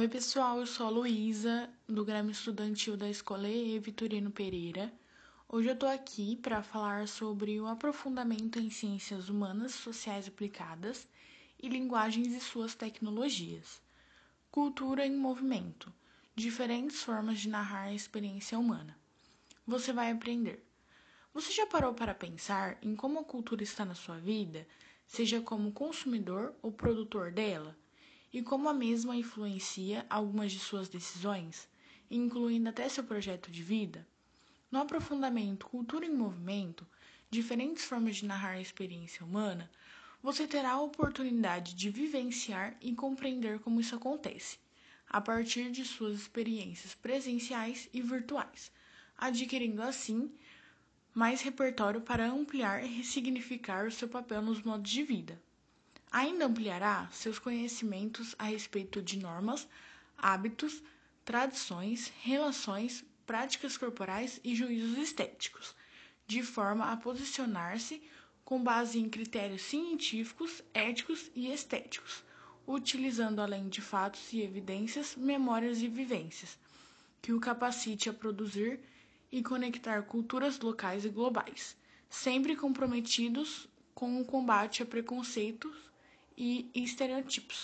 Oi, pessoal, eu sou a Luísa, do Grêmio Estudantil da Escola E. Vitorino Pereira. Hoje eu tô aqui para falar sobre o aprofundamento em ciências humanas, sociais aplicadas e linguagens e suas tecnologias. Cultura em movimento diferentes formas de narrar a experiência humana. Você vai aprender. Você já parou para pensar em como a cultura está na sua vida, seja como consumidor ou produtor dela? E como a mesma influencia algumas de suas decisões, incluindo até seu projeto de vida? No aprofundamento Cultura em Movimento, diferentes formas de narrar a experiência humana, você terá a oportunidade de vivenciar e compreender como isso acontece, a partir de suas experiências presenciais e virtuais, adquirindo assim mais repertório para ampliar e ressignificar o seu papel nos modos de vida. Ainda ampliará seus conhecimentos a respeito de normas, hábitos, tradições, relações, práticas corporais e juízos estéticos, de forma a posicionar-se com base em critérios científicos, éticos e estéticos, utilizando além de fatos e evidências, memórias e vivências, que o capacite a produzir e conectar culturas locais e globais, sempre comprometidos com o combate a preconceitos e estereotipos.